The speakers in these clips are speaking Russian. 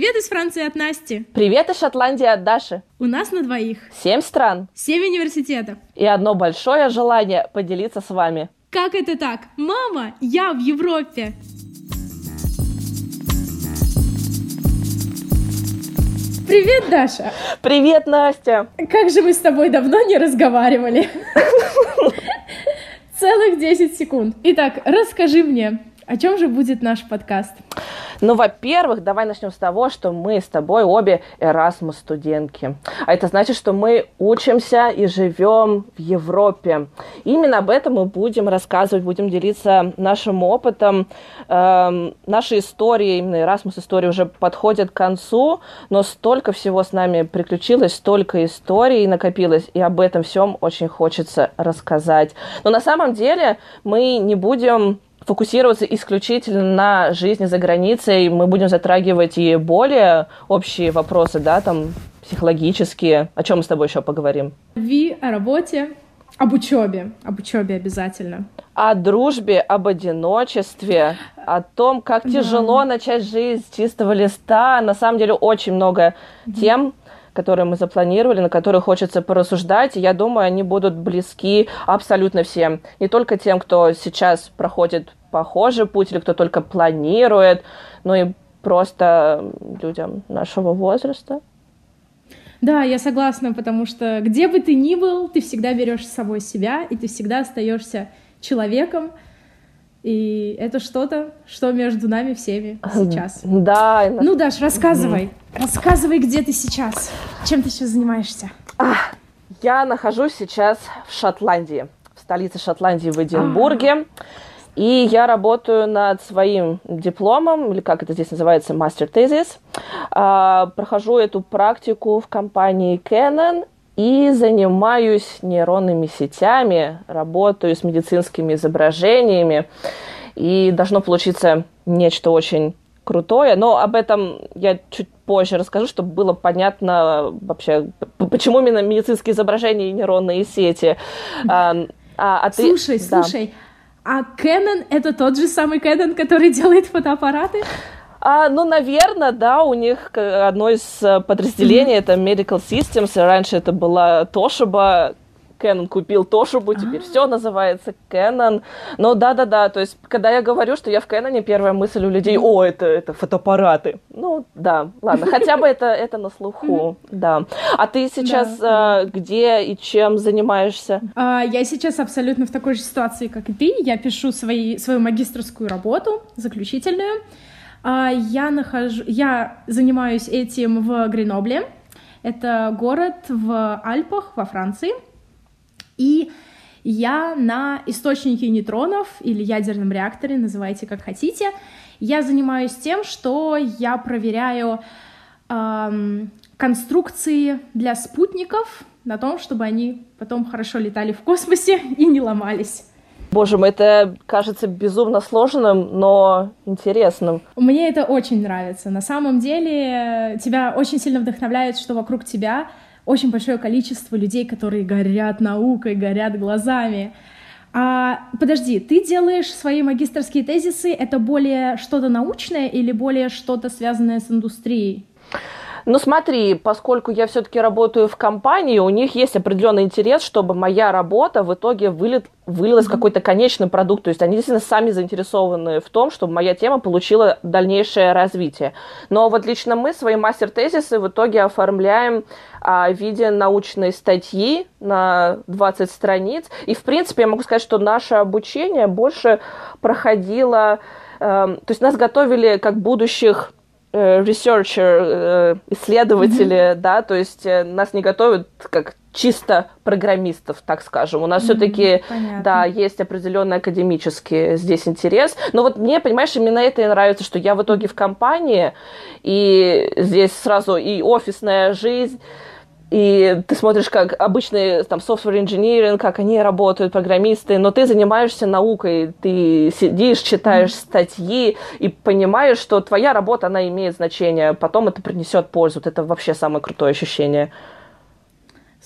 Привет из Франции от Насти. Привет из Шотландии от Даши. У нас на двоих. Семь стран. Семь университетов. И одно большое желание поделиться с вами. Как это так? Мама, я в Европе. Привет, Даша. Привет, Настя. Как же мы с тобой давно не разговаривали. Целых 10 секунд. Итак, расскажи мне, о чем же будет наш подкаст? Ну, во-первых, давай начнем с того, что мы с тобой обе Erasmus студентки. А это значит, что мы учимся и живем в Европе. Именно об этом мы будем рассказывать, будем делиться нашим опытом. Эм, наши истории, именно Erasmus истории уже подходят к концу, но столько всего с нами приключилось, столько историй накопилось, и об этом всем очень хочется рассказать. Но на самом деле мы не будем фокусироваться исключительно на жизни за границей. Мы будем затрагивать и более общие вопросы, да, там, психологические. О чем мы с тобой еще поговорим? Ви, о работе, об учебе. Об учебе обязательно. О дружбе, об одиночестве, о том, как да. тяжело начать жизнь с чистого листа. На самом деле очень много тем, которые мы запланировали, на которые хочется порассуждать. И я думаю, они будут близки абсолютно всем. Не только тем, кто сейчас проходит похожий путь или кто только планирует, но и просто людям нашего возраста. Да, я согласна, потому что где бы ты ни был, ты всегда берешь с собой себя, и ты всегда остаешься человеком, и это что-то, что между нами всеми сейчас. Да. Ну, Даш, рассказывай. Рассказывай, где ты сейчас. Чем ты сейчас занимаешься? А, я нахожусь сейчас в Шотландии, в столице Шотландии, в Эдинбурге. А-а-а. И я работаю над своим дипломом, или как это здесь называется, мастер-тезис. А, прохожу эту практику в компании Canon и занимаюсь нейронными сетями, работаю с медицинскими изображениями, и должно получиться нечто очень крутое, но об этом я чуть позже расскажу, чтобы было понятно вообще, почему именно медицинские изображения и нейронные сети. А, а, а ты... Слушай, да. слушай, а Canon — это тот же самый Canon, который делает фотоаппараты? А, ну, наверное, да, у них одно из э, подразделений mm-hmm. это Medical Systems. Раньше это была Toshiba, Canon купил Toshiba, теперь все называется Canon. Но да-да-да, то есть, когда я говорю, что я в Canon, первая мысль у людей, о, это, это фотоаппараты. Ну, да, ладно, хотя бы это, это на слуху, да. А ты сейчас да. где и чем занимаешься? А, я сейчас абсолютно в такой же ситуации, как и ты. Я пишу свои, свою магистрскую работу, заключительную. А, я, нахожу, я занимаюсь этим в Гренобле. Это город в Альпах во Франции. И я на источнике нейтронов или ядерном реакторе, называйте как хотите. Я занимаюсь тем, что я проверяю эм, конструкции для спутников на том, чтобы они потом хорошо летали в космосе и не ломались. Боже мой, это кажется безумно сложным, но интересным. Мне это очень нравится. На самом деле тебя очень сильно вдохновляет, что вокруг тебя очень большое количество людей, которые горят наукой, горят глазами. А, подожди, ты делаешь свои магистрские тезисы, это более что-то научное или более что-то связанное с индустрией? Ну смотри, поскольку я все-таки работаю в компании, у них есть определенный интерес, чтобы моя работа в итоге вылет, вылилась mm-hmm. в какой-то конечный продукт. То есть они действительно сами заинтересованы в том, чтобы моя тема получила дальнейшее развитие. Но вот лично мы свои мастер-тезисы в итоге оформляем а, в виде научной статьи на 20 страниц. И, в принципе, я могу сказать, что наше обучение больше проходило... Э, то есть нас готовили как будущих researcher, э, исследователи, mm-hmm. да, то есть э, нас не готовят как чисто программистов, так скажем. У нас mm-hmm, все-таки, да, есть определенный академический здесь интерес. Но вот мне, понимаешь, именно это и нравится, что я в итоге в компании, и здесь сразу и офисная жизнь, и ты смотришь, как обычные там software engineering, как они работают, программисты, но ты занимаешься наукой, ты сидишь, читаешь статьи и понимаешь, что твоя работа, она имеет значение, потом это принесет пользу. Это вообще самое крутое ощущение.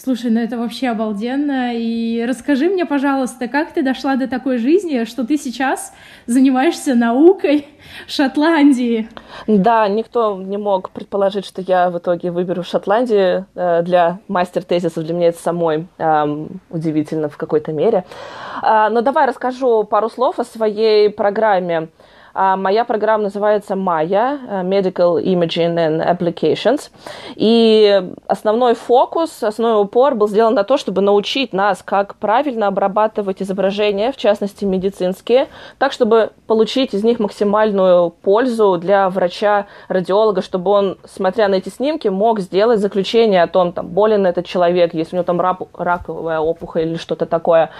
Слушай, ну это вообще обалденно. И расскажи мне, пожалуйста, как ты дошла до такой жизни, что ты сейчас занимаешься наукой Шотландии? Да, никто не мог предположить, что я в итоге выберу Шотландию э, для мастер-тезисов. Для меня это самой удивительно в какой-то мере. Э, но давай расскажу пару слов о своей программе. А моя программа называется Maya э, Medical Imaging and Applications. И основной фокус, основной упор был сделан на то, чтобы научить нас, как правильно обрабатывать изображения, в частности медицинские, так, чтобы получить из них максимальную пользу для врача-радиолога, чтобы он, смотря на эти снимки, мог сделать заключение о том, там, болен этот человек, если у него там рак, раковая опухоль или что-то такое.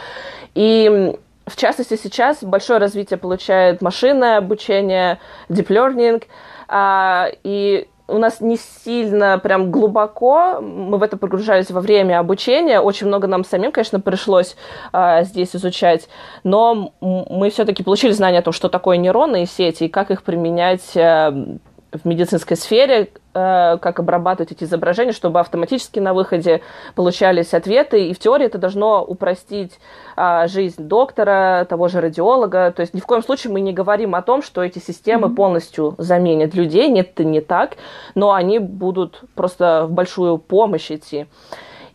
И в частности, сейчас большое развитие получает машинное обучение, deep learning, а, и у нас не сильно прям глубоко мы в это погружались во время обучения. Очень много нам самим, конечно, пришлось а, здесь изучать, но мы все-таки получили знания о том, что такое нейронные сети и как их применять а, в медицинской сфере, э, как обрабатывать эти изображения, чтобы автоматически на выходе получались ответы. И в теории это должно упростить э, жизнь доктора, того же радиолога. То есть ни в коем случае мы не говорим о том, что эти системы mm-hmm. полностью заменят людей. Нет, это не так. Но они будут просто в большую помощь идти.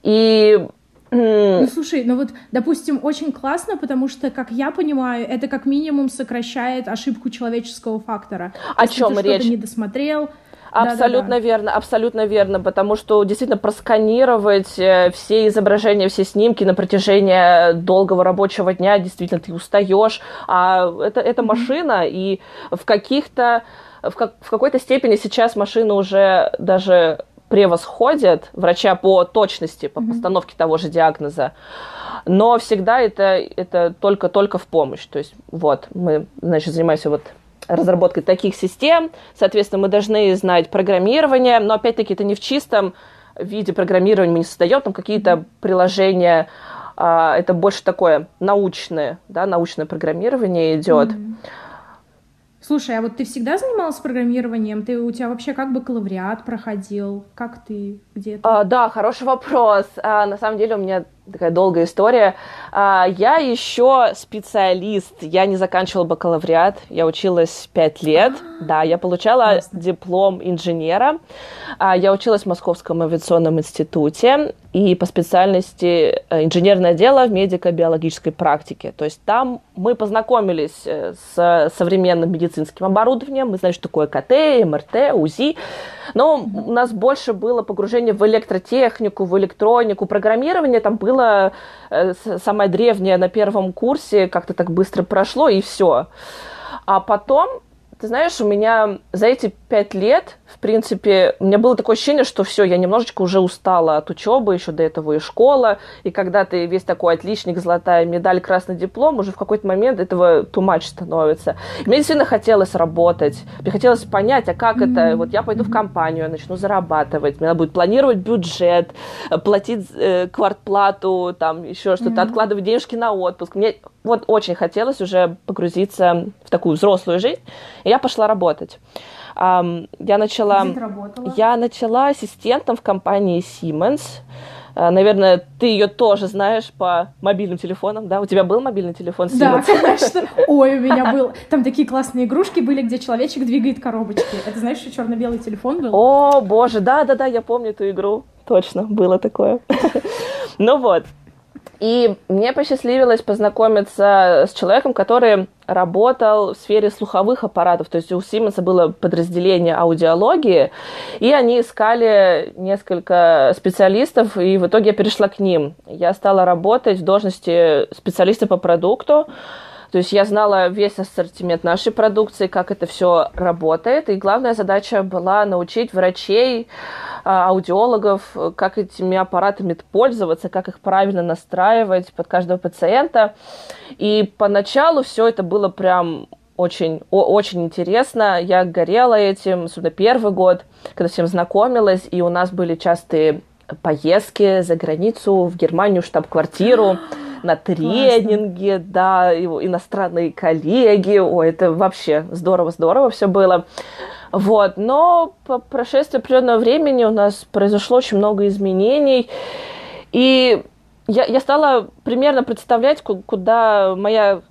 И ну, слушай, ну вот, допустим, очень классно, потому что, как я понимаю, это как минимум сокращает ошибку человеческого фактора. О чем ты речь? не досмотрел. Абсолютно Да-да-да. верно, абсолютно верно, потому что действительно просканировать э, все изображения, все снимки на протяжении долгого рабочего дня, действительно ты устаешь, а это, это машина, и в каких-то в, как, в какой-то степени сейчас машина уже даже превосходят врача по точности, по постановке того же диагноза, но всегда это, это только-только в помощь. То есть вот, мы, значит, занимаемся вот разработкой таких систем, соответственно, мы должны знать программирование, но опять-таки это не в чистом виде программирования мы не создаем, там какие-то приложения, а, это больше такое научное, да, научное программирование идет. Mm-hmm. Слушай, а вот ты всегда занималась программированием? Ты у тебя вообще как бакалавриат проходил? Как ты где-то? А, да, хороший вопрос. А, на самом деле у меня такая долгая история. А, я еще специалист. Я не заканчивала бакалавриат. Я училась пять лет. А-а-а. Да, я получала Классно. диплом инженера. А, я училась в Московском авиационном институте и по специальности э, инженерное дело в медико-биологической практике. То есть там мы познакомились э, с современным медицинским оборудованием. Мы знали, что такое КТ, МРТ, УЗИ. Но у нас больше было погружение в электротехнику, в электронику, программирование. Там было э, самое древнее на первом курсе, как-то так быстро прошло, и все. А потом ты знаешь, у меня за эти пять лет, в принципе, у меня было такое ощущение, что все, я немножечко уже устала от учебы, еще до этого и школа, и когда ты весь такой отличник, золотая медаль, красный диплом, уже в какой-то момент этого too much становится. И мне действительно хотелось работать, мне хотелось понять, а как mm-hmm. это, вот я пойду в компанию, начну зарабатывать, мне надо будет планировать бюджет, платить э, квартплату, там еще что-то, mm-hmm. откладывать денежки на отпуск. Мне вот очень хотелось уже погрузиться в такую взрослую жизнь, и я пошла работать. Um, я начала... Я начала ассистентом в компании Siemens. Uh, наверное, ты ее тоже знаешь по мобильным телефонам, да? У тебя был мобильный телефон Siemens? Да, конечно. Ой, у меня был. Там такие классные игрушки были, где человечек двигает коробочки. Это знаешь, что черно-белый телефон был? О, боже, да-да-да, я помню эту игру. Точно, было такое. ну вот, и мне посчастливилось познакомиться с человеком, который работал в сфере слуховых аппаратов. То есть у Сименса было подразделение аудиологии, и они искали несколько специалистов, и в итоге я перешла к ним. Я стала работать в должности специалиста по продукту. То есть я знала весь ассортимент нашей продукции, как это все работает. И главная задача была научить врачей, а, аудиологов, как этими аппаратами пользоваться, как их правильно настраивать под каждого пациента. И поначалу все это было прям очень, о, очень интересно. Я горела этим, особенно первый год, когда всем знакомилась, и у нас были частые поездки за границу, в Германию, штаб-квартиру на тренинги, Классно. да, его иностранные коллеги, ой, это вообще здорово-здорово все было. Вот, но по прошествии определенного времени у нас произошло очень много изменений, И я, я стала примерно представлять, куда моя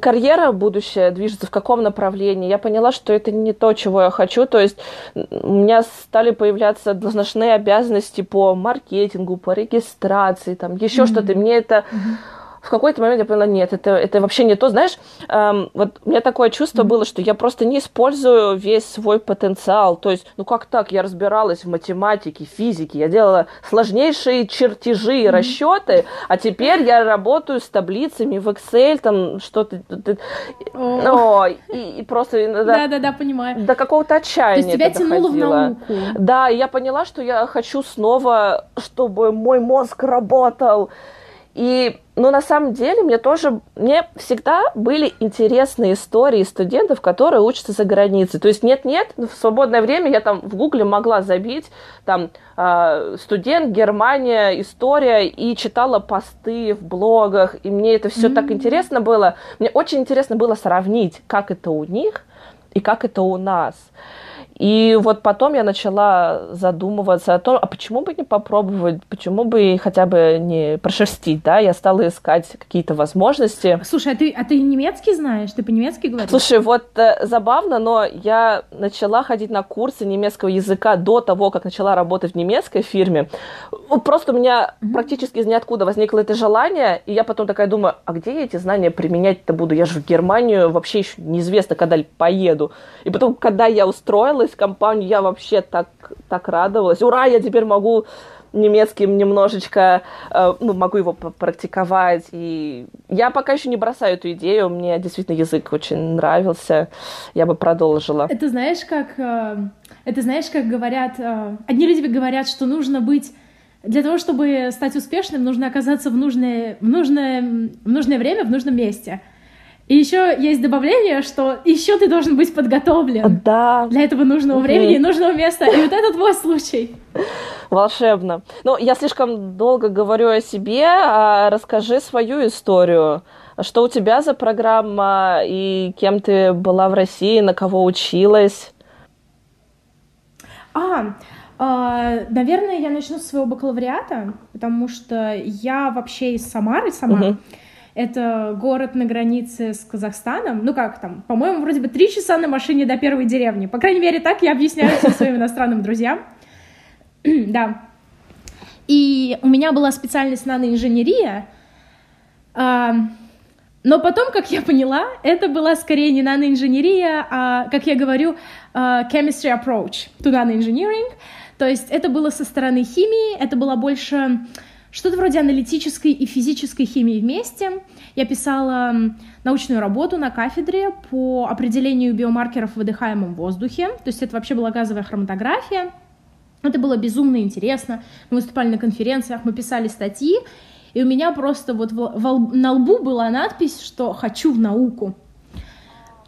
карьера будущая движется, в каком направлении. Я поняла, что это не то, чего я хочу. То есть у меня стали появляться должностные обязанности по маркетингу, по регистрации, там еще mm-hmm. что-то. Мне это... Mm-hmm в какой-то момент я поняла, нет, это, это вообще не то. Знаешь, эм, вот у меня такое чувство mm-hmm. было, что я просто не использую весь свой потенциал. То есть, ну как так? Я разбиралась в математике, физике, я делала сложнейшие чертежи и mm-hmm. расчеты, а теперь я работаю с таблицами в Excel, там что-то... Oh. и, и просто... Да-да-да, понимаю. До какого-то отчаяния То есть тебя тянуло в науку. Да, и я поняла, что я хочу снова, чтобы мой мозг работал. И но на самом деле мне тоже, мне всегда были интересные истории студентов, которые учатся за границей. То есть нет-нет, в свободное время я там в гугле могла забить там э, студент, Германия, история, и читала посты в блогах, и мне это все mm-hmm. так интересно было. Мне очень интересно было сравнить, как это у них и как это у нас. И вот потом я начала задумываться о том, а почему бы не попробовать, почему бы хотя бы не прошерстить, да? Я стала искать какие-то возможности. Слушай, а ты, а ты немецкий знаешь? Ты по-немецки говоришь? Слушай, вот э, забавно, но я начала ходить на курсы немецкого языка до того, как начала работать в немецкой фирме. Просто у меня mm-hmm. практически из ниоткуда возникло это желание, и я потом такая думаю, а где я эти знания применять-то буду? Я же в Германию вообще еще неизвестно, когда поеду. И потом, когда я устроилась, устроилась в компанию, я вообще так, так радовалась. Ура, я теперь могу немецким немножечко, э, ну, могу его практиковать. И я пока еще не бросаю эту идею, мне действительно язык очень нравился, я бы продолжила. Это знаешь, как, э, это знаешь, как говорят, э, одни люди говорят, что нужно быть для того, чтобы стать успешным, нужно оказаться в нужное, в нужное, в нужное время, в нужном месте. И еще есть добавление, что еще ты должен быть подготовлен. Да. Для этого нужного времени и нужного места. И вот это твой случай. Волшебно. Ну, я слишком долго говорю о себе. А расскажи свою историю. Что у тебя за программа и кем ты была в России, на кого училась? А, Uh, наверное, я начну с своего бакалавриата, потому что я вообще из Самары сама. Uh-huh. Это город на границе с Казахстаном. Ну как там, по-моему, вроде бы три часа на машине до первой деревни. По крайней мере, так я объясняю всем своим иностранным друзьям. да. И у меня была специальность наноинженерия. А, но потом, как я поняла, это была скорее не наноинженерия, а, как я говорю, uh, chemistry approach to nanoengineering. То есть это было со стороны химии, это было больше что-то вроде аналитической и физической химии вместе. Я писала научную работу на кафедре по определению биомаркеров в выдыхаемом воздухе. То есть это вообще была газовая хроматография. Это было безумно интересно. Мы выступали на конференциях, мы писали статьи, и у меня просто вот на лбу была надпись, что «хочу в науку».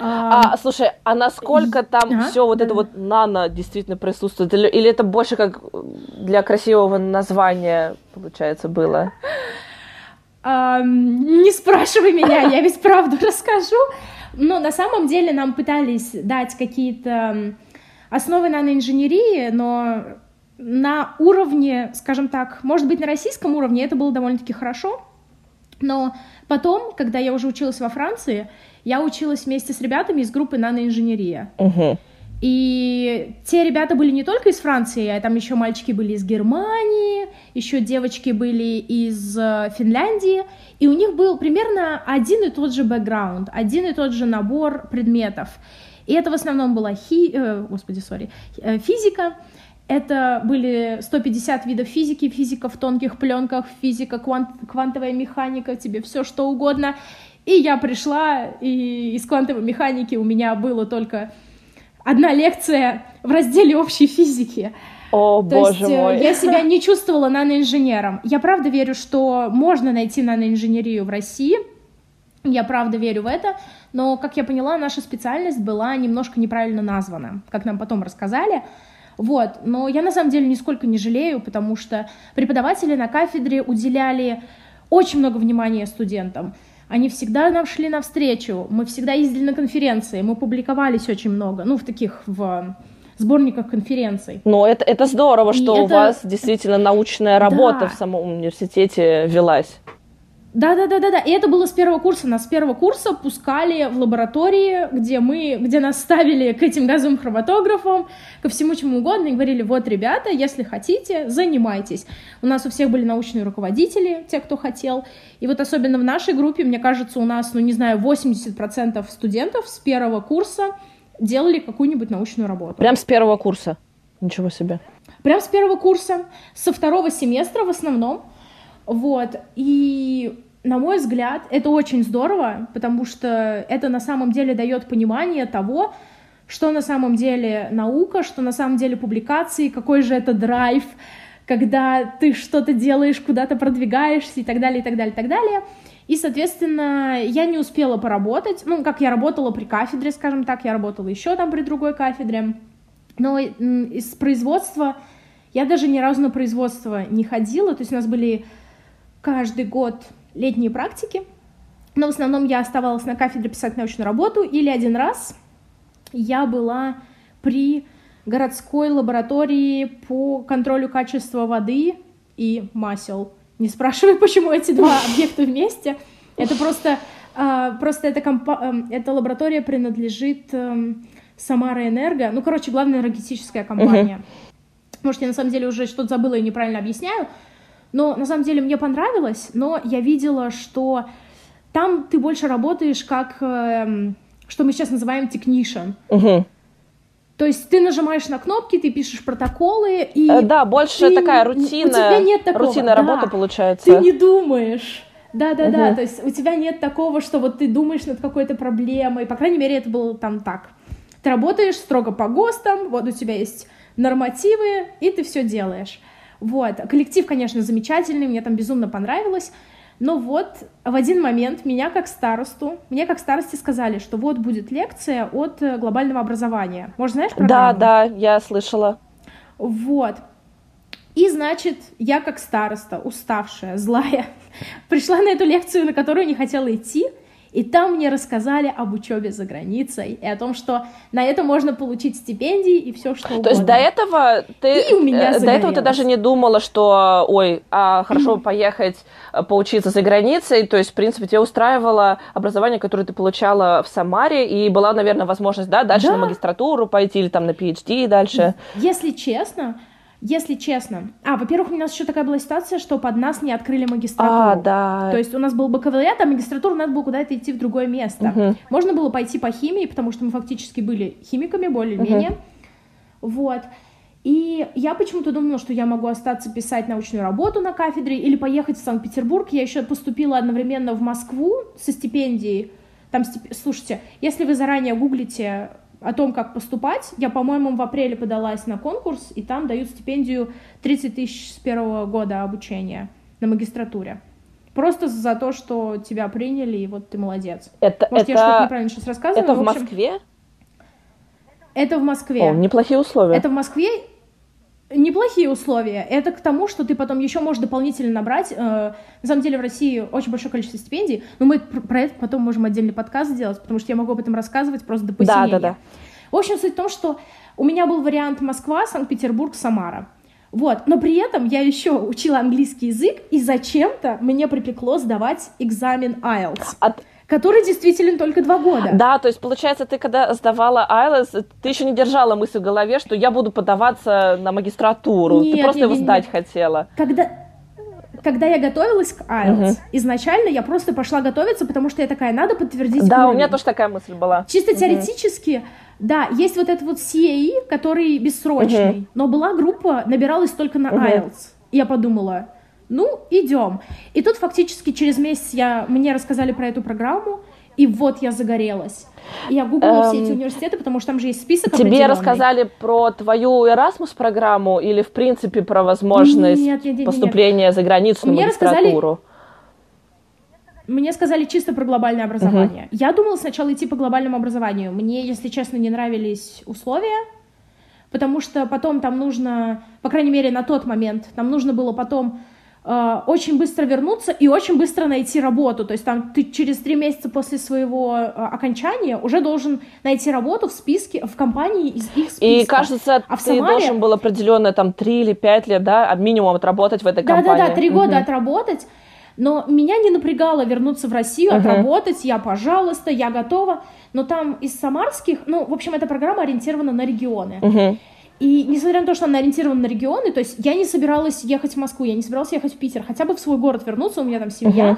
А, а, слушай, а насколько там ага, все вот да. это вот нано действительно присутствует? Или, или это больше как для красивого названия, получается, было? А, не спрашивай меня, я ведь правду расскажу. Но на самом деле нам пытались дать какие-то основы наноинженерии, но на уровне, скажем так, может быть, на российском уровне это было довольно-таки хорошо, но потом, когда я уже училась во Франции, я училась вместе с ребятами из группы наноинженерия. Угу. И те ребята были не только из Франции, а там еще мальчики были из Германии, еще девочки были из э, Финляндии, и у них был примерно один и тот же бэкграунд, один и тот же набор предметов. И это в основном была хи... э, господи, сори, э, физика, это были 150 видов физики, физика в тонких пленках, физика, квант, квантовая механика, тебе все что угодно. И я пришла, и из квантовой механики у меня было только одна лекция в разделе общей физики. О, То боже есть, э, мой. Я себя не чувствовала наноинженером. Я правда верю, что можно найти наноинженерию в России. Я правда верю в это. Но, как я поняла, наша специальность была немножко неправильно названа, как нам потом рассказали. Вот. Но я на самом деле нисколько не жалею, потому что преподаватели на кафедре уделяли очень много внимания студентам. Они всегда нам шли навстречу, мы всегда ездили на конференции, мы публиковались очень много, ну, в таких, в сборниках конференций. Ну, это, это здорово, что и у это... вас действительно научная работа да. в самом университете велась. Да, да, да, да, да. И это было с первого курса. Нас с первого курса пускали в лаборатории, где мы, где нас ставили к этим газовым хроматографам, ко всему чему угодно, и говорили: вот, ребята, если хотите, занимайтесь. У нас у всех были научные руководители, те, кто хотел. И вот особенно в нашей группе, мне кажется, у нас, ну не знаю, 80% студентов с первого курса делали какую-нибудь научную работу. Прям с первого курса? Ничего себе. Прям с первого курса. Со второго семестра в основном. Вот. И на мой взгляд, это очень здорово, потому что это на самом деле дает понимание того, что на самом деле наука, что на самом деле публикации, какой же это драйв, когда ты что-то делаешь, куда-то продвигаешься и так далее, и так далее, и так далее. И, соответственно, я не успела поработать, ну, как я работала при кафедре, скажем так, я работала еще там при другой кафедре, но из производства я даже ни разу на производство не ходила, то есть у нас были каждый год летние практики, но в основном я оставалась на кафедре писать научную работу, или один раз я была при городской лаборатории по контролю качества воды и масел. Не спрашивай, почему эти два объекта вместе. Это просто, э, просто эта, компа- э, эта лаборатория принадлежит э, Самара Энерго. Ну, короче, главная энергетическая компания. Uh-huh. Может, я на самом деле уже что-то забыла и неправильно объясняю, но на самом деле мне понравилось, но я видела, что там ты больше работаешь как, э, что мы сейчас называем technician. Угу. То есть ты нажимаешь на кнопки, ты пишешь протоколы и э, да, больше ты, такая рутина, у тебя нет такого, рутинная да, работа получается. Ты не думаешь. Да, да, угу. да. То есть у тебя нет такого, что вот ты думаешь над какой-то проблемой. По крайней мере, это было там так. Ты работаешь строго по ГОСТам, вот у тебя есть нормативы, и ты все делаешь. Вот. Коллектив, конечно, замечательный, мне там безумно понравилось. Но вот в один момент меня как старосту, мне как старости сказали, что вот будет лекция от э, глобального образования. Может, знаешь программу? Да, да, я слышала. Вот. И, значит, я как староста, уставшая, злая, пришла на эту лекцию, на которую не хотела идти, и там мне рассказали об учебе за границей и о том, что на это можно получить стипендии и все что угодно. То есть до этого ты и у меня э, до этого ты даже не думала, что ой, а хорошо поехать э, поучиться за границей. То есть в принципе тебе устраивало образование, которое ты получала в Самаре, и была, наверное, возможность, да, дальше да. на магистратуру пойти или там на PhD дальше. Если честно, если честно. А, во-первых, у нас еще такая была ситуация, что под нас не открыли магистратуру. А, да. То есть у нас был бакалавриат, а магистратура надо было куда-то идти в другое место. Угу. Можно было пойти по химии, потому что мы фактически были химиками более-менее. Угу. Вот. И я почему-то думала, что я могу остаться писать научную работу на кафедре или поехать в Санкт-Петербург. Я еще поступила одновременно в Москву со стипендией. Там, стип... слушайте, если вы заранее гуглите о том, как поступать. Я, по-моему, в апреле подалась на конкурс, и там дают стипендию 30 тысяч с первого года обучения на магистратуре. Просто за то, что тебя приняли, и вот ты молодец. Это, Может, это... я что-то неправильно сейчас рассказываю. Это в, в общем, Москве? Это в Москве. О, неплохие условия. Это в Москве. Неплохие условия. Это к тому, что ты потом еще можешь дополнительно набрать. Э, на самом деле в России очень большое количество стипендий, но мы про это потом можем отдельный подкаст сделать, потому что я могу об этом рассказывать просто до посинения. Да, да, да. В общем, суть в том, что у меня был вариант Москва, Санкт-Петербург, Самара. Вот, но при этом я еще учила английский язык, и зачем-то мне припекло сдавать экзамен IELTS. От который действителен только два года. Да, то есть, получается, ты когда сдавала IELTS, ты еще не держала мысль в голове, что я буду подаваться на магистратуру. Нет, ты просто нет, его нет, сдать нет. хотела. Когда, когда я готовилась к IELTS, угу. изначально я просто пошла готовиться, потому что я такая, надо подтвердить Да, уровень. у меня тоже такая мысль была. Чисто угу. теоретически, да, есть вот этот вот CAE, который бессрочный, угу. но была группа, набиралась только на угу. IELTS. И я подумала, ну, идем. И тут фактически через месяц я, мне рассказали про эту программу, и вот я загорелась. Я гуглила эм, все эти эм, университеты, потому что там же есть список Тебе рассказали про твою Erasmus программу или, в принципе, про возможность нет, нет, нет, поступления нет. за границу на мне магистратуру? Рассказали... Мне сказали чисто про глобальное образование. Uh-huh. Я думала сначала идти по глобальному образованию. Мне, если честно, не нравились условия, потому что потом там нужно, по крайней мере, на тот момент, нам нужно было потом очень быстро вернуться и очень быстро найти работу. То есть там ты через три месяца после своего э, окончания уже должен найти работу в списке, в компании из их списка. И кажется, а в ты Самаре... должен был определенно там три или пять лет, да, минимум отработать в этой да, компании. Да-да-да, три года отработать. Но меня не напрягало вернуться в Россию, uh-huh. отработать, я, пожалуйста, я готова. Но там из самарских, ну, в общем, эта программа ориентирована на регионы. Uh-huh. И несмотря на то, что она ориентирована на регионы, то есть я не собиралась ехать в Москву, я не собиралась ехать в Питер, хотя бы в свой город вернуться, у меня там семья, uh-huh.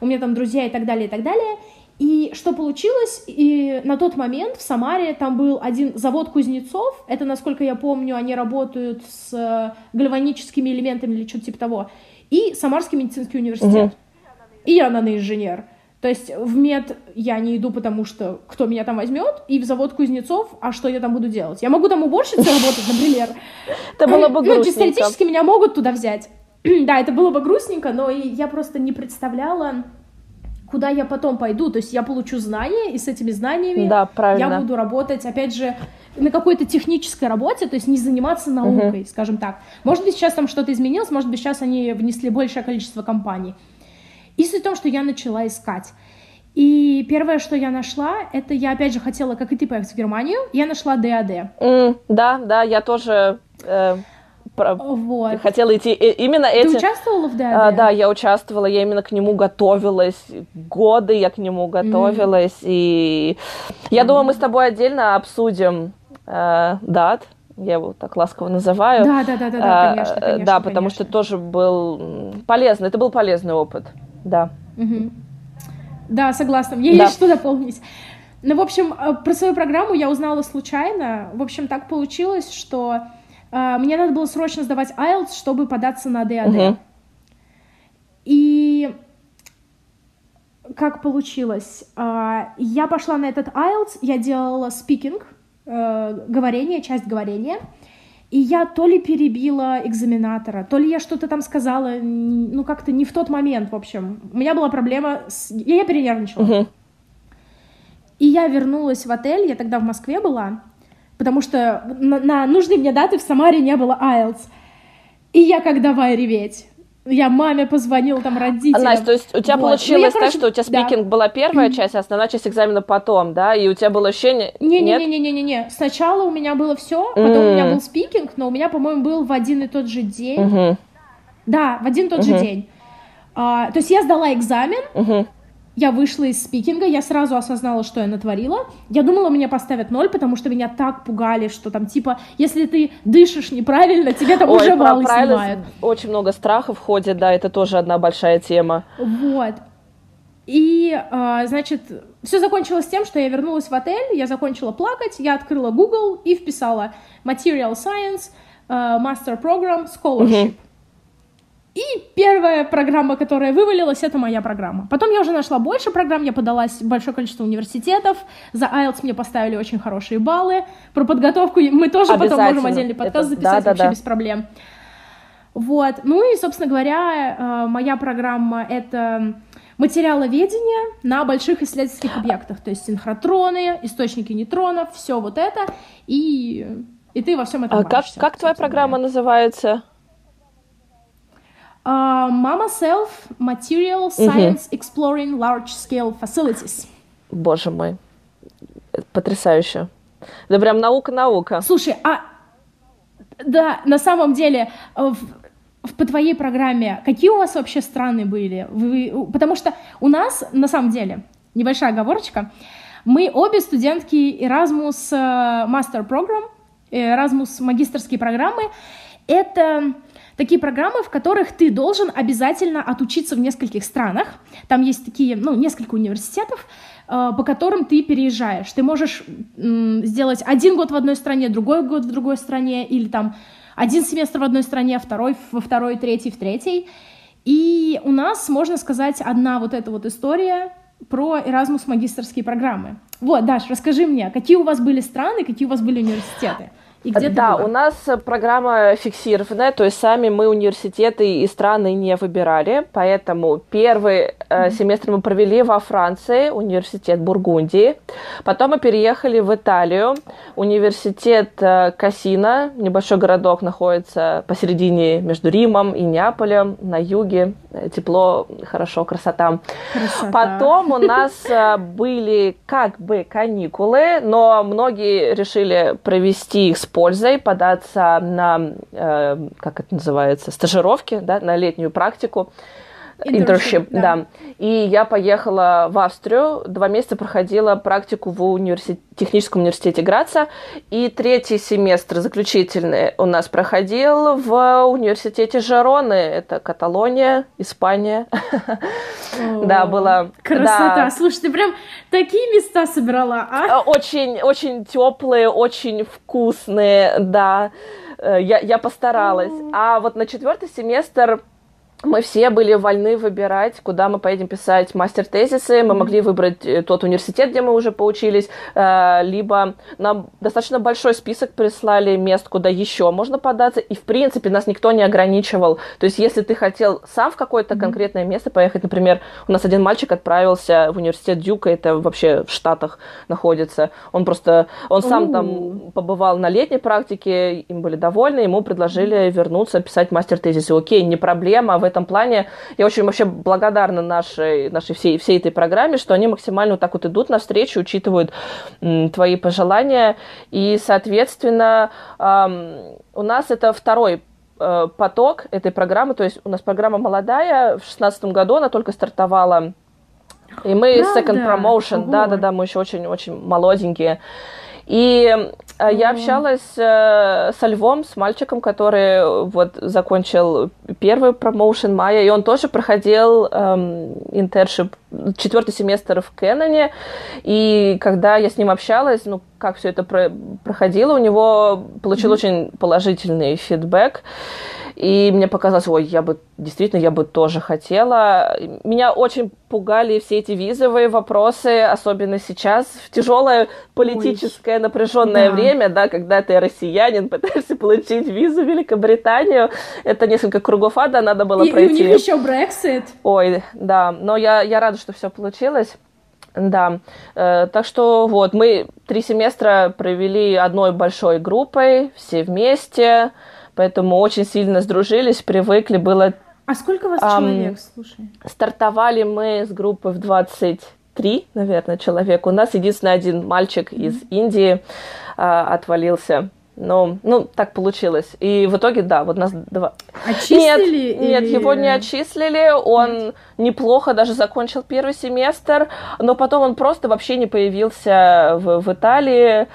у меня там друзья и так далее, и так далее. И что получилось? И на тот момент в Самаре там был один завод кузнецов. Это, насколько я помню, они работают с э, гальваническими элементами или что-то типа того. И Самарский медицинский университет. Угу. И я наноинженер. То есть в мед я не иду, потому что кто меня там возьмет, и в завод кузнецов, а что я там буду делать? Я могу там уборщицей работать, например. Это было бы грустненько. Ну, теоретически меня могут туда взять. Да, это было бы грустненько, но я просто не представляла, куда я потом пойду. То есть я получу знания, и с этими знаниями да, правильно. я буду работать, опять же, на какой-то технической работе, то есть не заниматься наукой, скажем так. Может быть, сейчас там что-то изменилось, может быть, сейчас они внесли большее количество компаний. И суть в том, что я начала искать. И первое, что я нашла, это я опять же хотела, как и ты, поехать в Германию. Я нашла ДАД. Mm, да, да, я тоже э, вот. хотела идти именно эти... Ты участвовала в ДАД? А, да, я участвовала, я именно к нему готовилась. Годы я к нему готовилась. Mm. И я думаю, мы с тобой отдельно обсудим э, дат, я его так ласково называю. Да, да, да, да, да, конечно, э, конечно. Да, потому конечно. что тоже был полезный, это был полезный опыт, да. Угу. Да, согласна, мне да. есть что дополнить. Ну, в общем, э, про свою программу я узнала случайно. В общем, так получилось, что э, мне надо было срочно сдавать IELTS, чтобы податься на ДАД. Угу. И как получилось? Э, я пошла на этот IELTS, я делала спикинг, э, говорение, часть говорения. И я то ли перебила экзаменатора, то ли я что-то там сказала, ну как-то не в тот момент, в общем. У меня была проблема с... Я перенервничала. Uh-huh. И я вернулась в отель, я тогда в Москве была, потому что на, на нужные мне даты в Самаре не было IELTS. И я как давай реветь. Я маме позвонила, там, родителям. Настя, то есть у тебя вот. Ну, получилось я, короче, так, что у тебя спикинг да. была первая часть, а основная часть экзамена потом, да? И у тебя было ощущение... Не-не-не-не-не-не. Сначала у меня было все, потом mm. у меня был спикинг, но у меня, по-моему, был в один и тот же день. Mm-hmm. Да, в один и тот mm-hmm. же день. А, то есть я сдала экзамен, mm-hmm я вышла из спикинга, я сразу осознала, что я натворила. Я думала, меня поставят ноль, потому что меня так пугали, что там, типа, если ты дышишь неправильно, тебе там Ой, уже баллы снимают. Очень много страха входит, да, это тоже одна большая тема. Вот. И, э, значит, все закончилось тем, что я вернулась в отель, я закончила плакать, я открыла Google и вписала Material Science, э, Master Program, Scholarship. Угу. И первая программа, которая вывалилась, это моя программа. Потом я уже нашла больше программ, я подалась в большое количество университетов. За IELTS мне поставили очень хорошие баллы. Про подготовку мы тоже потом можем отдельный подкаст это... записать да, вообще да. без проблем. Вот. Ну и, собственно говоря, э, моя программа — это материаловедение на больших исследовательских объектах, то есть синхротроны, источники нейтронов, все вот это, и, и ты во всем этом а как, как твоя программа говоря. называется? Uh, Mama Self Material Science угу. Exploring Large Scale Facilities. Боже мой, потрясающе. Да прям наука-наука. Слушай, а да, на самом деле, в, в, по твоей программе, какие у вас вообще страны были? Вы, потому что у нас, на самом деле, небольшая оговорочка, мы обе студентки Erasmus э, Master Program, Erasmus магистрские программы. Это такие программы, в которых ты должен обязательно отучиться в нескольких странах. Там есть такие, ну, несколько университетов, э, по которым ты переезжаешь. Ты можешь сделать один год в одной стране, другой год в другой стране, или там один семестр в одной стране, второй во второй, третий в третьей. И у нас, можно сказать, одна вот эта вот история про Erasmus магистрские программы. Вот, Даш, расскажи мне, какие у вас были страны, какие у вас были университеты? И где да, у нас программа фиксированная, то есть сами мы университеты и страны не выбирали, поэтому первый mm-hmm. семестр мы провели во Франции, университет Бургундии, потом мы переехали в Италию, университет э, Кассина, небольшой городок находится посередине между Римом и Неаполем, на юге, э, тепло, хорошо, красота. красота. Потом у нас были как бы каникулы, но многие решили провести их с пользой, податься на, э, как это называется, стажировки, да, на летнюю практику. Internship, да. да. И я поехала в Австрию, два месяца проходила практику в университете, техническом университете Граца, и третий семестр заключительный у нас проходил в университете Жароны, это Каталония, Испания. Да, было... Красота! Слушай, ты прям такие места собрала, а? Очень, очень теплые, очень вкусные, да. Э, я, я постаралась. А вот на четвертый семестр мы все были вольны выбирать, куда мы поедем писать мастер-тезисы. Мы могли выбрать э, тот университет, где мы уже поучились, э, либо нам достаточно большой список прислали мест, куда еще можно податься. И, в принципе, нас никто не ограничивал. То есть, если ты хотел сам в какое-то конкретное место поехать, например, у нас один мальчик отправился в университет Дюка, это вообще в Штатах находится. Он просто, он сам там побывал на летней практике, им были довольны, ему предложили вернуться, писать мастер-тезисы. Окей, не проблема, в этом плане я очень вообще благодарна нашей, нашей всей, всей этой программе, что они максимально вот так вот идут навстречу, учитывают м, твои пожелания. И, соответственно, эм, у нас это второй э, поток этой программы. То есть у нас программа молодая. В 2016 году она только стартовала. И мы Правда? second promotion, да-да-да, мы еще очень-очень молоденькие. И э, я общалась э, со Львом, с мальчиком, который вот закончил первый промоушен мая, и он тоже проходил эм, интершип четвертый семестр в Кэноне, и когда я с ним общалась, ну, как все это про проходило, у него получил mm-hmm. очень положительный фидбэк, и мне показалось, ой, я бы, действительно, я бы тоже хотела. Меня очень пугали все эти визовые вопросы, особенно сейчас, в тяжелое политическое ой. напряженное да. время, да, когда ты россиянин, пытаешься получить визу в Великобританию. Это несколько кругов ада надо было и, пройти. И у них еще Брексит. Ой, да, но я, я рада, что все получилось. Да, э, так что вот, мы три семестра провели одной большой группой, все вместе, поэтому очень сильно сдружились, привыкли, было... А сколько вас эм, человек, слушай? Стартовали мы с группы в 23, наверное, человек. У нас единственный один мальчик mm-hmm. из Индии э, отвалился. Ну, ну, так получилось. И в итоге, да, вот нас два... Отчислили? Нет, или... нет, его не отчислили. Он нет. неплохо даже закончил первый семестр, но потом он просто вообще не появился в, в Италии.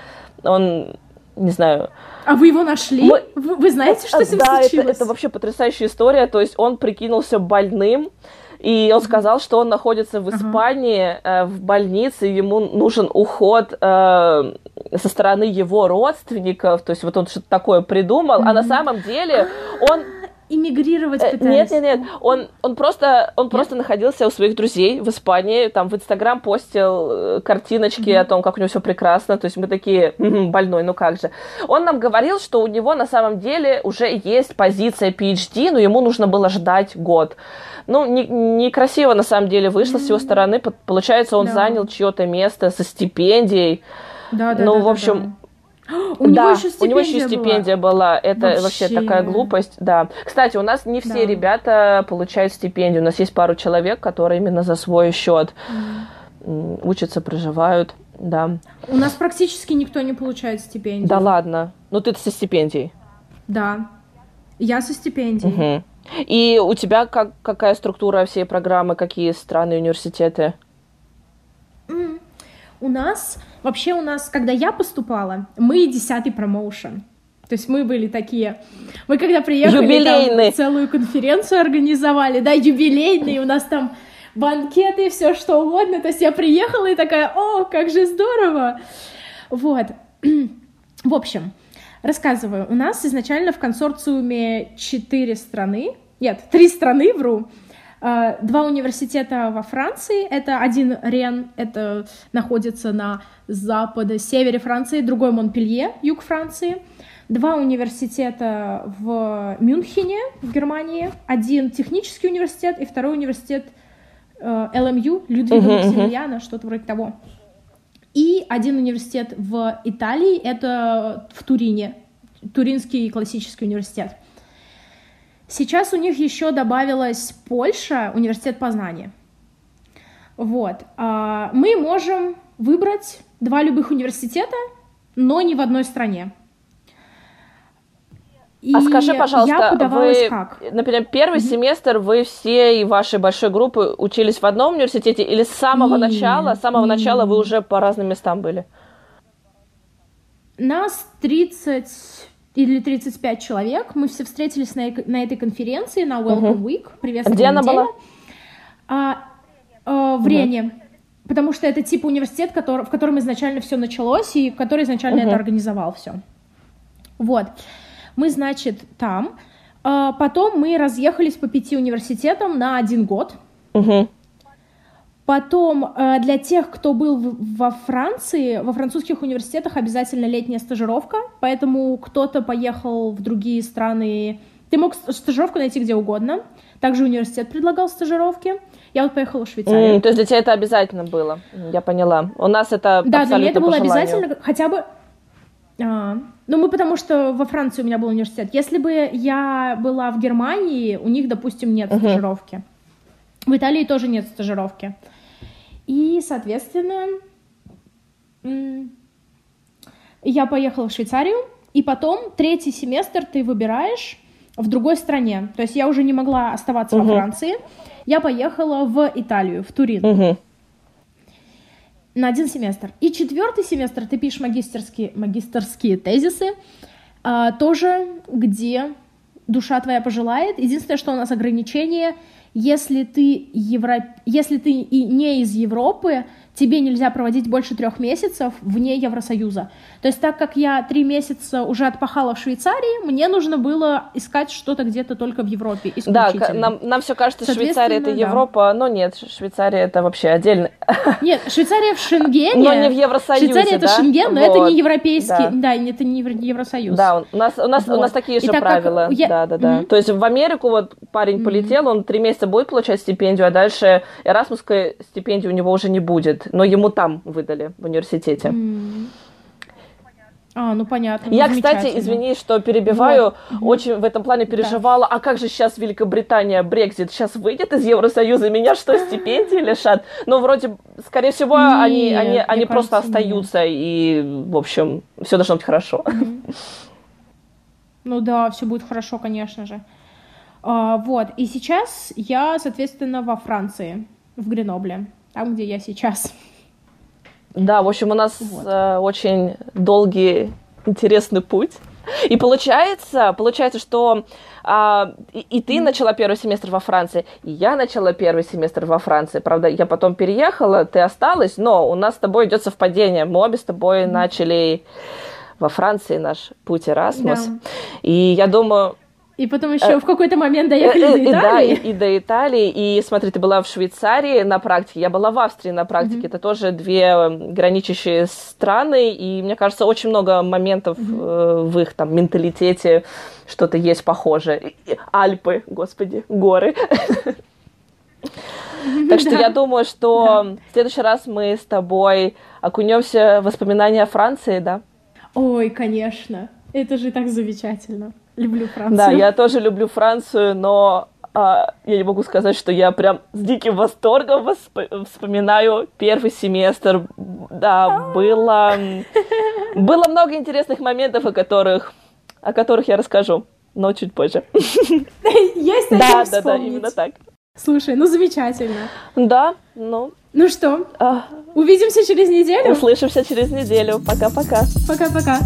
Он, не знаю... А вы его нашли? Мы... Вы, вы знаете, что с ним да, случилось? Да, это, это вообще потрясающая история. То есть он прикинулся больным, и он сказал, что он находится в Испании, э, в больнице, ему нужен уход э, со стороны его родственников. То есть вот он что-то такое придумал, а на самом деле он иммигрировать пытались. Нет, нет, нет. Он, он просто, он нет? просто находился у своих друзей в Испании, там в Инстаграм постил э, картиночки mm-hmm. о том, как у него все прекрасно. То есть мы такие, м-м, больной, ну как же. Он нам говорил, что у него на самом деле уже есть позиция PhD, но ему нужно было ждать год. Ну, некрасиво не на самом деле вышло mm-hmm. с его стороны. Получается, он да. занял чье-то место со стипендией. Да, да, ну, да, в общем, да, да. У него да, еще стипендия у него еще стипендия была. была. Это вообще. вообще такая глупость, да. Кстати, у нас не все да. ребята получают стипендию. У нас есть пару человек, которые именно за свой счет mm. учатся, проживают, да. У нас практически никто не получает стипендию. Да ладно. Ну ты со стипендией. Да. Я со стипендией. Угу. И у тебя как, какая структура всей программы, какие страны, университеты? У нас Вообще у нас, когда я поступала, мы десятый промоушен. То есть мы были такие... Мы когда приехали, там целую конференцию организовали, да, юбилейные, у нас там банкеты, все что угодно. То есть я приехала и такая, о, как же здорово! Вот. В общем, рассказываю. У нас изначально в консорциуме четыре страны, нет, три страны, вру, два университета во Франции. Это один Рен, это находится на западе, севере Франции, другой Монпелье, юг Франции. два университета в Мюнхене, в Германии, один технический университет и второй университет э, ЛМЮ, Людвига uh-huh, Максимилиана, uh-huh. что-то вроде того. И один университет в Италии, это в Турине, Туринский классический университет. Сейчас у них еще добавилась Польша, университет Познания. Вот. А, мы можем выбрать два любых университета, но не в одной стране. И а скажи, пожалуйста, вы, как? например, первый mm-hmm. семестр вы всей вашей большой группы учились в одном университете или с самого mm-hmm. начала, с самого mm-hmm. начала вы уже по разным местам были? Нас 30 или 35 человек. Мы все встретились на, на этой конференции, на Welcome uh-huh. Week. Приветствие Где она была? А, а, в uh-huh. Рене. Потому что это типа университет, который, в котором изначально все началось, и который изначально uh-huh. это организовал все. Вот. Мы, значит, там. А потом мы разъехались по пяти университетам на один год. Uh-huh. Потом э, для тех, кто был во Франции, во французских университетах обязательно летняя стажировка, поэтому кто-то поехал в другие страны. Ты мог стажировку найти где угодно. Также университет предлагал стажировки. Я вот поехала в Швейцарию. Mm, то есть для тебя это обязательно было? Я поняла. У нас это Да, для меня это было обязательно, хотя бы... А, ну, мы потому что во Франции у меня был университет. Если бы я была в Германии, у них, допустим, нет uh-huh. стажировки. В Италии тоже нет стажировки. И, соответственно, я поехала в Швейцарию, и потом третий семестр ты выбираешь в другой стране. То есть я уже не могла оставаться угу. во Франции. Я поехала в Италию, в Турин. Угу. На один семестр. И четвертый семестр ты пишешь магистерские, магистерские тезисы, а, тоже где душа твоя пожелает. Единственное, что у нас ограничение — если ты, евро... если ты и не из Европы, тебе нельзя проводить больше трех месяцев вне Евросоюза. То есть так как я три месяца уже отпахала в Швейцарии, мне нужно было искать что-то где-то только в Европе. Да, нам, нам все кажется, Швейцария это Европа, да. но нет, Швейцария это вообще отдельно. Нет, Швейцария в Шенгене. Но не в Евросоюзе, Швейцария это Шенген, но вот. это не европейский, да. да, это не Евросоюз. Да, у нас, у нас, вот. у нас такие же правила. Я... Да, да, да. Mm-hmm. То есть в Америку вот парень mm-hmm. полетел, он три месяца будет получать стипендию, а дальше Эрасмусской стипендии у него уже не будет но ему там выдали в университете. Mm. А, ну понятно. Я, кстати, извини, что перебиваю, вот. очень в этом плане переживала. Да. А как же сейчас Великобритания, Брекзит, сейчас выйдет из Евросоюза, меня что, стипендии лишат? Ну, вроде, скорее всего, нет, они, они, они просто остаются, нет. и, в общем, все должно быть хорошо. Ну да, все будет хорошо, конечно же. А, вот, и сейчас я, соответственно, во Франции, в Гренобле там, где я сейчас. Да, в общем, у нас вот. э, очень долгий, интересный путь. И получается, получается, что а, и, и ты начала первый семестр во Франции, и я начала первый семестр во Франции. Правда, я потом переехала, ты осталась, но у нас с тобой идет совпадение. Мы обе с тобой mm. начали во Франции наш путь Erasmus. Да. И я думаю, и потом еще э, в какой-то момент доехали э, до Италии. Да, и, и до Италии. И смотри, ты была в Швейцарии на практике, я была в Австрии на практике. Mm-hmm. Это тоже две граничащие страны. И мне кажется, очень много моментов mm-hmm. в их там менталитете что-то есть похожее. Альпы, господи, горы. Так что я думаю, что в следующий раз мы с тобой окунемся в воспоминания о Франции, да? Ой, конечно. Это же так замечательно. Люблю Францию. Да, я тоже люблю Францию, но а, я не могу сказать, что я прям с диким восторгом восп- вспоминаю первый семестр. Да, было, было много интересных моментов, о которых, о которых я расскажу, но чуть позже. Есть Да, да, да, именно так. Слушай, ну замечательно. Да, ну. Ну что, а... увидимся через неделю? Услышимся через неделю. Пока-пока. Пока-пока.